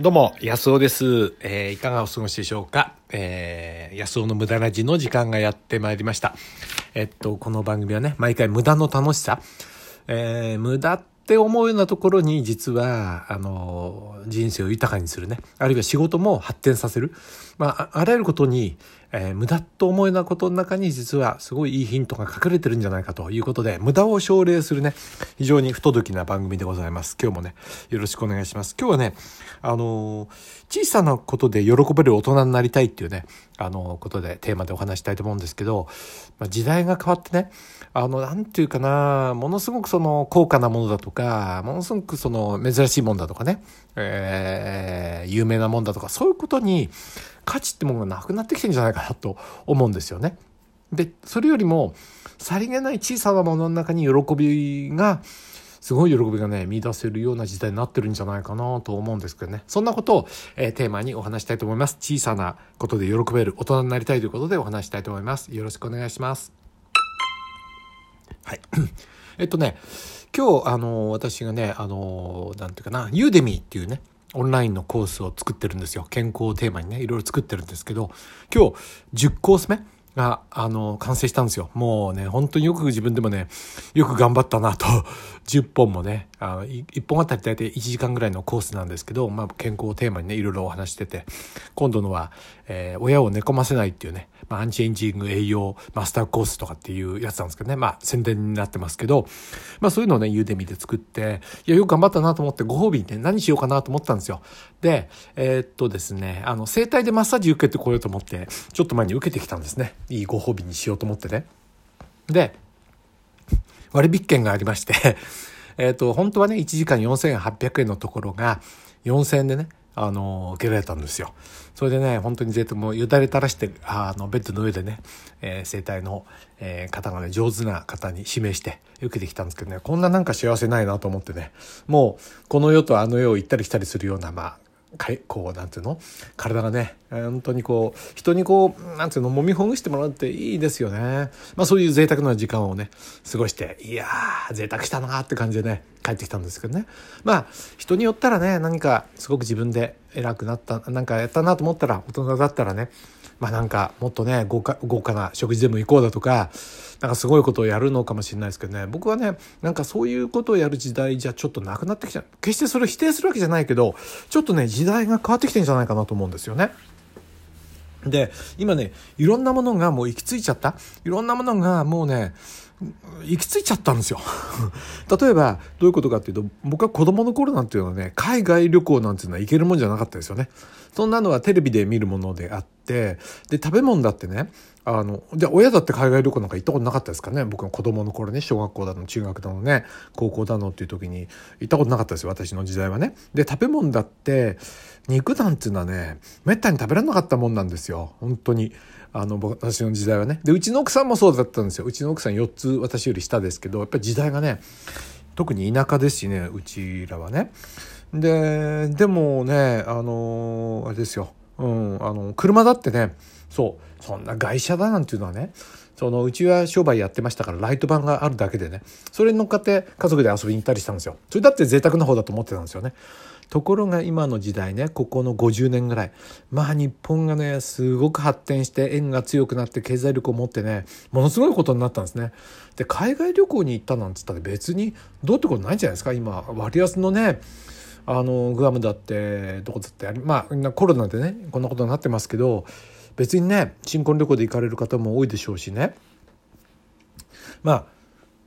どうも、安尾です。えーいかがお過ごしでしょうか？えー、安尾の無駄な字の時間がやってまいりました。えっと、この番組はね、毎回無駄の楽しさ、えー、無駄って思うようなところに実は、あの、人生を豊かにするね。あるいは仕事も発展させる。まあ、ああらゆることに、えー無駄と思うようなことの中に実はすごいいいヒントが隠れてるんじゃないかということで、無駄を奨励するね、非常に不届きな番組でございます。今日もね、よろしくお願いします。今日はね、あのー小さなことで喜べる大人になりたいっていうね、あのーことでテーマでお話したいと思うんですけど、まあ、時代が変わってね、あの、なんていうかな、ものすごくその高価なものだとか、ものすごくその珍しいもんだとかね、えー有名なもんだとか、そういうことに価値ってものがなくなってきてるんじゃないかなと思うんですよね。で、それよりも、さりげない小さなものの中に喜びが、すごい喜びがね、見出せるような時代になってるんじゃないかなと思うんですけどね。そんなことを、えーテーマにお話したいと思います。小さなことで喜べる大人になりたいということでお話したいと思います。よろしくお願いします。はい。えっとね、今日、あの、私がね、あの、なんていうかな、ユーデミーっていうね、オンラインのコースを作ってるんですよ。健康をテーマにね、いろいろ作ってるんですけど、今日、10コース目が、あの、完成したんですよ。もうね、本当によく自分でもね、よく頑張ったなと、10本もね、あの1本あたり大体1時間ぐらいのコースなんですけど、まあ、健康をテーマにね、いろいろお話してて、今度のは、えー親を寝込ませないっていうね、まあ、アンチエイジング栄養マスターコースとかっていうやつなんですけどね、まあ、宣伝になってますけど、まあ、そういうのをね、ユーデミで作って、いや、よく頑張ったなと思って、ご褒美にね、何しようかなと思ったんですよ。で、えーっとですね、あの、整体でマッサージ受けてこようと思って、ちょっと前に受けてきたんですね。いいご褒美にしようと思ってね。で、割引券がありまして、えっ、と、本当はね、1時間4800円のところが、4000円でね、あの、受けられたんですよ。それでね、本当に贅沢もうよだれ垂らして、あの、ベッドの上でね、えー生体の、えー方がね、上手な方に指名して受けてきたんですけどね、こんななんか幸せないなと思ってね、もう、この世とあの世を行ったり来たりするような、まあ、かいこうなんていうの？体がね本当にこう人にこうなんていうの？揉みほぐしてもらうっていいですよね。まあそういう贅沢な時間をね過ごしていやー贅沢したなーって感じでね帰ってきたんですけどね。まあ人によったらね何かすごく自分で偉くなったなんかやったなと思ったら大人だったらねまあなんかもっとね豪華豪華な食事でも行こうだとかなんかすごいことをやるのかもしれないですけどね。僕はねなんかそういうことをやる時代じゃちょっとなくなってきちゃう。決してそれを否定するわけじゃないけどちょっとね時代が変わってきてんじゃないかなと思うんですよね。で今ねいろんなものがもう行き着いちゃった。いろんなものがもうね行き着いちゃったんですよ。例えばどういうことかっていうと僕は子供の頃なんていうのはね海外旅行なんていうのは行けるもんじゃなかったですよね。そんなのはテレビで見るものであってで食べ物だってねあのじゃあ親だって海外旅行なんか行ったことなかったですかね。僕の子供の頃ね小学校だの中学だのね高校だのっていう時に行ったことなかったですよ私の時代はね。で食べ物だって肉なんていうのはねめったに食べられなかったもんなんですよ。本当に。あの私の時代はね。でうちの奥さんもそうだったんですよ。うちの奥さん4つ私より下ですけどやっぱり時代がね特に田舎ですしねうちらはね。ででもねあのあれですよ、うん、あの車だってねそうそんな外車だなんていうのはねそのうちは商売やってましたからライトバンがあるだけでねそれに乗っかって家族で遊びに行ったりしたんですよ。それだって贅沢な方だと思ってたんですよね。ところが今の時代ねここの50年ぐらいまあ日本がねすごく発展して円が強くなって経済力を持ってねものすごいことになったんですね。で海外旅行に行ったなんつったら別にどうってことないんじゃないですか？今割安のねあのグアムだってどこだってまあコロナでねこんなことになってますけど別にね新婚旅行で行かれる方も多いでしょうしね。まあ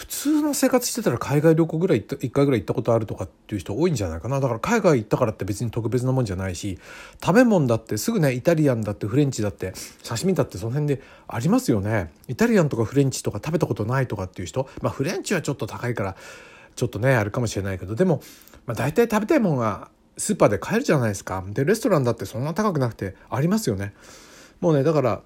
普通の生活してたら海外旅行ぐらい1回ぐらい行ったことあるとかっていう人多いんじゃないかな。だから海外行ったからって別に特別なもんじゃないし食べ物だってすぐねイタリアンだってフレンチだって刺身だってその辺でありますよね。イタリアンとかフレンチとか食べたことないとかっていう人まあフレンチはちょっと高いからちょっとねあるかもしれないけどでも、まあ、大体食べたいものがスーパーで買えるじゃないですか。でレストランだってそんな高くなくてありますよね。もうねだから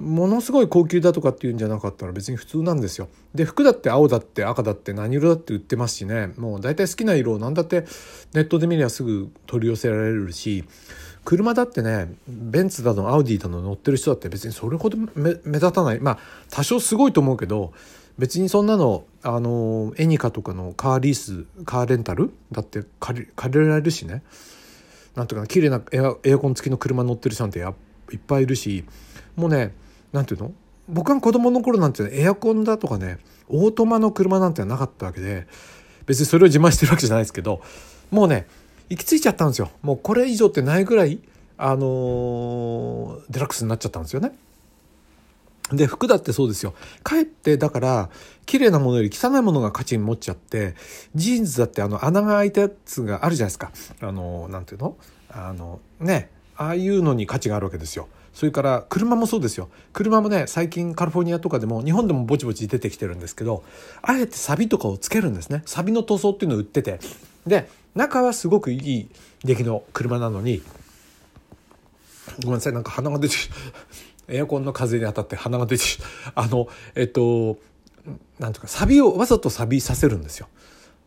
ものすごい高級だとかっていうんじゃなかったら別に普通なんですよ。で服だって青だって赤だって何色だって売ってますしね。もう大体好きな色を何だってネットで見りゃすぐ取り寄せられるし。車だってねベンツだのアウディだの乗ってる人だって別にそれほど目立たない。まあ多少すごいと思うけど別にそんなのあのエニカとかのカーリースカーレンタルだって借り借りられるしね。なんていうかな綺麗なエアエアコン付きの車乗ってる人なんてやいっぱいいるし。もうねなんていうの？僕が子供の頃なんて、エアコンだとかねオートマの車なんてなかったわけで別にそれを自慢してるわけじゃないですけどもうね行き着いちゃったんですよ。もうこれ以上ってないぐらいあのー、デラックスになっちゃったんですよね。で服だってそうですよ。かえってだから綺麗なものより汚いものが価値に持っちゃってジーンズだってあの穴が開いたやつがあるじゃないですか。あのなんていうの？あのねああいうのに価値があるわけですよ。それから車もそうですよ車もね最近カリフォルニアとかでも日本でもぼちぼち出てきてるんですけどあえてサビとかをつけるんですねサビの塗装っていうのを売っててで中はすごくいい出来の車なのにごめんなさいなんか鼻が出て エアコンの風に当たって鼻が出て あのえっとなんていうかサビをわざとサビさせるんですよ。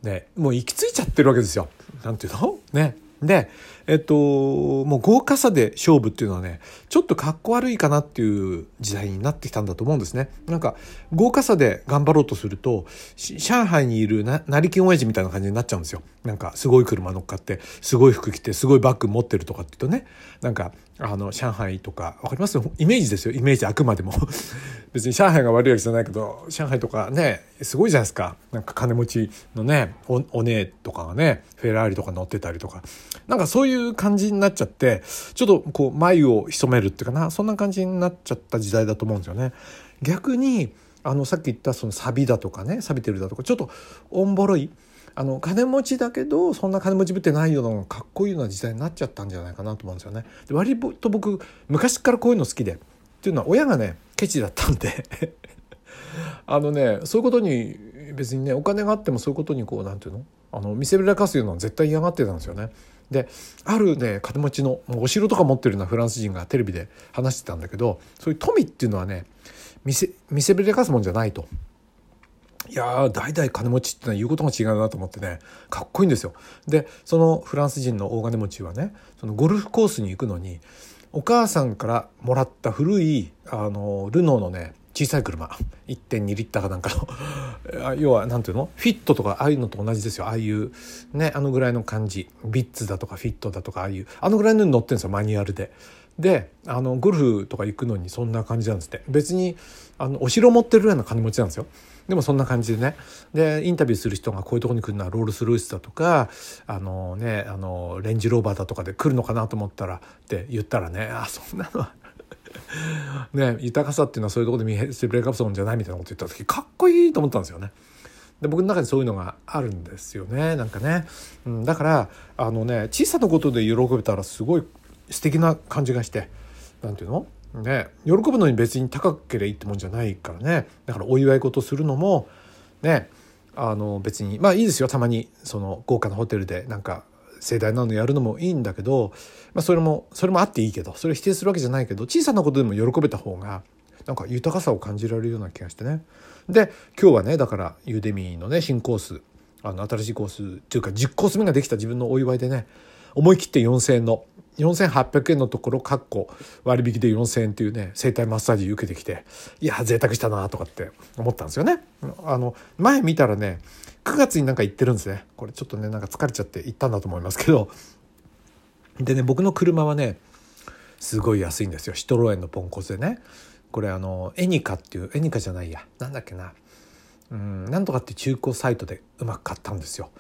でもう行き着いちゃってるわけですよ。なんていうの？ねで、えっと、もう豪華さで勝負っていうのはね、ちょっとかっこ悪いかなっていう時代になってきたんだと思うんですね。なんか、豪華さで頑張ろうとすると、上海にいるな成金親父みたいな感じになっちゃうんですよ。なんか、すごい車乗っかって、すごい服着て、すごいバッグ持ってるとかって言うとね、なんか、あの、上海とか、わかります？イメージですよ。イメージあくまでも。別に上海が悪いわけじゃないけど、上海とかね、すごいじゃないですか。なんか金持ちのね、お、お姉とかがね、フェラーリとか乗ってたりとか。なんかそういう感じになっちゃって、ちょっとこう、眉を潜めるっていうかな、そんな感じになっちゃった時代だと思うんですよね。逆に、あの、さっき言ったそのサビだとかね、錆びてるだとか、ちょっとおんぼろい、あの金持ちだけどそんな金持ちぶってないようなかっこいいような時代になっちゃったんじゃないかなと思うんですよね。で割と僕昔からこういうの好きでっていうのは親がねケチだったんで あのねそういうことに別にねお金があってもそういうことにこうなんていうの？あの見せびらかすようなの絶対嫌がってたんですよね。であるね金持ちのお城とか持ってるようなフランス人がテレビで話してたんだけどそういう富っていうのはね見せ見せびらかすもんじゃないと。いやー代々金持ちってのは言うことが違うなと思ってねかっこいいんですよ。でそのフランス人の大金持ちはねそのゴルフコースに行くのにお母さんからもらった古いあのルノーのね小さい車1.2リッターかなんかの 要は何ていうの？フィットとかああいうのと同じですよああいうねあのぐらいの感じビッツだとかフィットだとかああいうあのぐらいのに乗ってるんですよマニュアルで。であのゴルフとか行くのにそんな感じなんですって別にあのお城持ってるぐらいの金持ちなんですよ。でもそんな感じでね。でインタビューする人がこういうとこに来るのはロールス・ロイスだとかあのねあのレンジローバーだとかで来るのかなと思ったらって言ったらねあそんなのは ね豊かさっていうのはそういうとこで見せブレイクアップソンじゃないみたいなこと言った時かっこいいと思ったんですよね。で僕の中にそういうのがあるんですよねなんかね、うん、だからあのね小さなことで喜べたらすごい素敵な感じがして何て言うの？ね喜ぶのに別に高ければいいってもんじゃないからね。だからお祝い事するのもねあの別にまあいいですよ。たまにその豪華なホテルでなんか盛大なのやるのもいいんだけど、まあ、それもそれもあっていいけどそれ否定するわけじゃないけど小さなことでも喜べた方がなんか豊かさを感じられるような気がしてね。で今日はねだからユーデミーのね新コースあの新しいコースっていうか10コース目ができた自分のお祝いでね思い切って4,000円の4800円のところかっこ割引で4,000円っていうね整体マッサージ受けてきていや贅沢したなとかって思ったんですよね。あの前見たらね9月になんか行ってるんですね。これちょっとねなんか疲れちゃって行ったんだと思いますけど。でね僕の車はねすごい安いんですよ。シトロエンのポンコツでね。これあのエニカっていうエニカじゃないや。なんだっけな。うんなんとかって中古サイトでうまく買ったんですよ。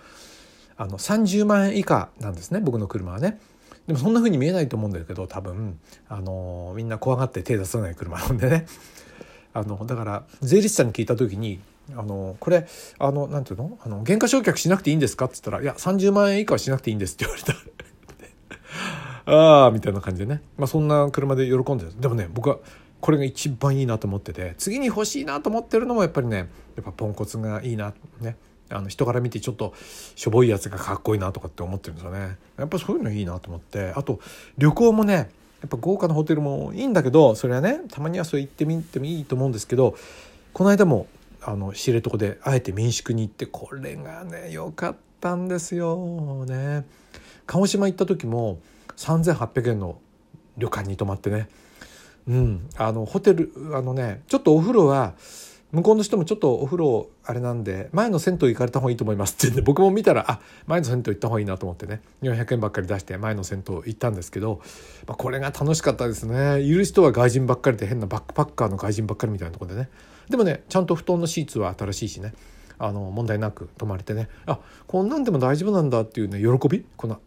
あの30万円以下なんですね僕の車はね。でもそんな風に見えないと思うんだけど多分。あのみんな怖がって手出さない車なんでね。あのだから税理士さんに聞いた時にあのこれあのなんていうの？あの減価償却しなくていいんですか？って言ったら「いや30万円以下はしなくていいんです」って言われた。ああみたいな感じでね、まあ、そんな車で喜んででもね僕はこれが一番いいなと思ってて次に欲しいなと思ってるのもやっぱりねやっぱポンコツがいいなね。あの人から見てちょっとしょぼいやつがかっこいいなとかって思ってるんですよね。やっぱそういうのいいなと思って。あと旅行もねやっぱ豪華なホテルもいいんだけどそれはねたまにはそう行ってみてもいいと思うんですけどこの間もあの知床であえて民宿に行ってこれがね良かったんですよ。ね。鹿児島行った時も3800円の旅館に泊まってね。うん。あのホテルあのねちょっとお風呂は向こうの人もちょっとお風呂あれなんで前の銭湯行かれた方がいいと思いますって言うんで僕も見たらあ前の銭湯行った方がいいなと思ってね。400円ばっかり出して前の銭湯行ったんですけど、まあ、これが楽しかったですね。いる人は外人ばっかりで変なバックパッカーの外人ばっかりみたいなところでね。でもねちゃんと布団のシーツは新しいしね。あの問題なく泊まれてね。あこんなんでも大丈夫なんだっていうね喜び？この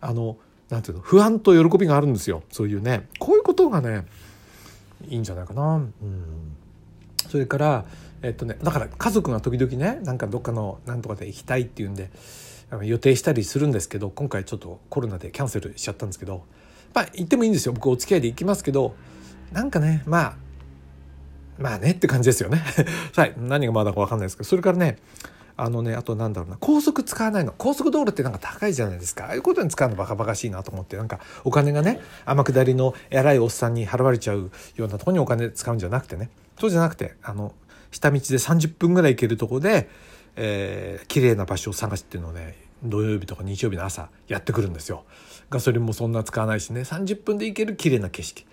あのなんていうの不安と喜びがあるんですよ。そういうね。こういうことがねいいんじゃないかな。うん。それからえっとねだから家族が時々ねなんかどっかのなんとかで行きたいっていうんで予定したりするんですけど今回ちょっとコロナでキャンセルしちゃったんですけどまあ行ってもいいんですよ。僕お付き合いで行きますけどなんかねまあまあねって感じですよね。はい。何がまだか分かんないですけどそれからねあのねあとなんだろうな高速使わないの。高速道路ってなんか高いじゃないですか。ああいうことに使うのバカバカしいなと思ってなんかお金がね天下りの偉いおっさんに払われちゃうようなとこにお金使うんじゃなくてね。そうじゃなくてあの下道で30分ぐらい行けるとこで、えー、綺麗な場所を探すっていうのをね土曜日とか日曜日の朝やってくるんですよ。ガソリンもそんな使わないしね30分で行ける綺麗な景色。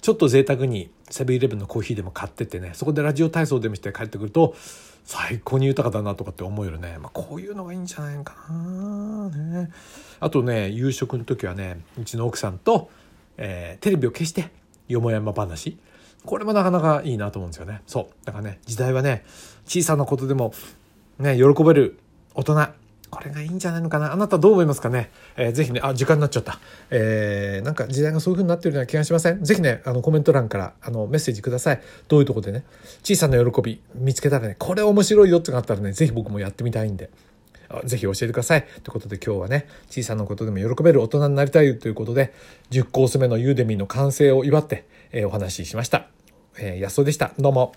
ちょっと贅沢にセブンイレブンのコーヒーでも買っててねそこでラジオ体操でもして帰ってくると最高に豊かだなとかって思うよね、まあ、こういうのがいいんじゃないかなね。あとね夕食の時はねうちの奥さんと、えー、テレビを消してよもやま話これもなかなかいいなと思うんですよねそうだからね時代はね小さなことでもね喜べる大人これがいいんじゃないのかなあなたどう思いますかね、えー、ぜひね、あ、時間になっちゃった。えー、なんか時代がそういう風になってるような気がしません？ぜひね、あの、コメント欄からあのメッセージください。どういうとこでね、小さな喜び見つけたらね、これ面白いよってのがあったらね、ぜひ僕もやってみたいんで。ぜひ教えてください。ということで今日はね、小さなことでも喜べる大人になりたいということで、10コース目のユーデミーの完成を祝って、えー、お話ししました。えー、安尾でした。どうも。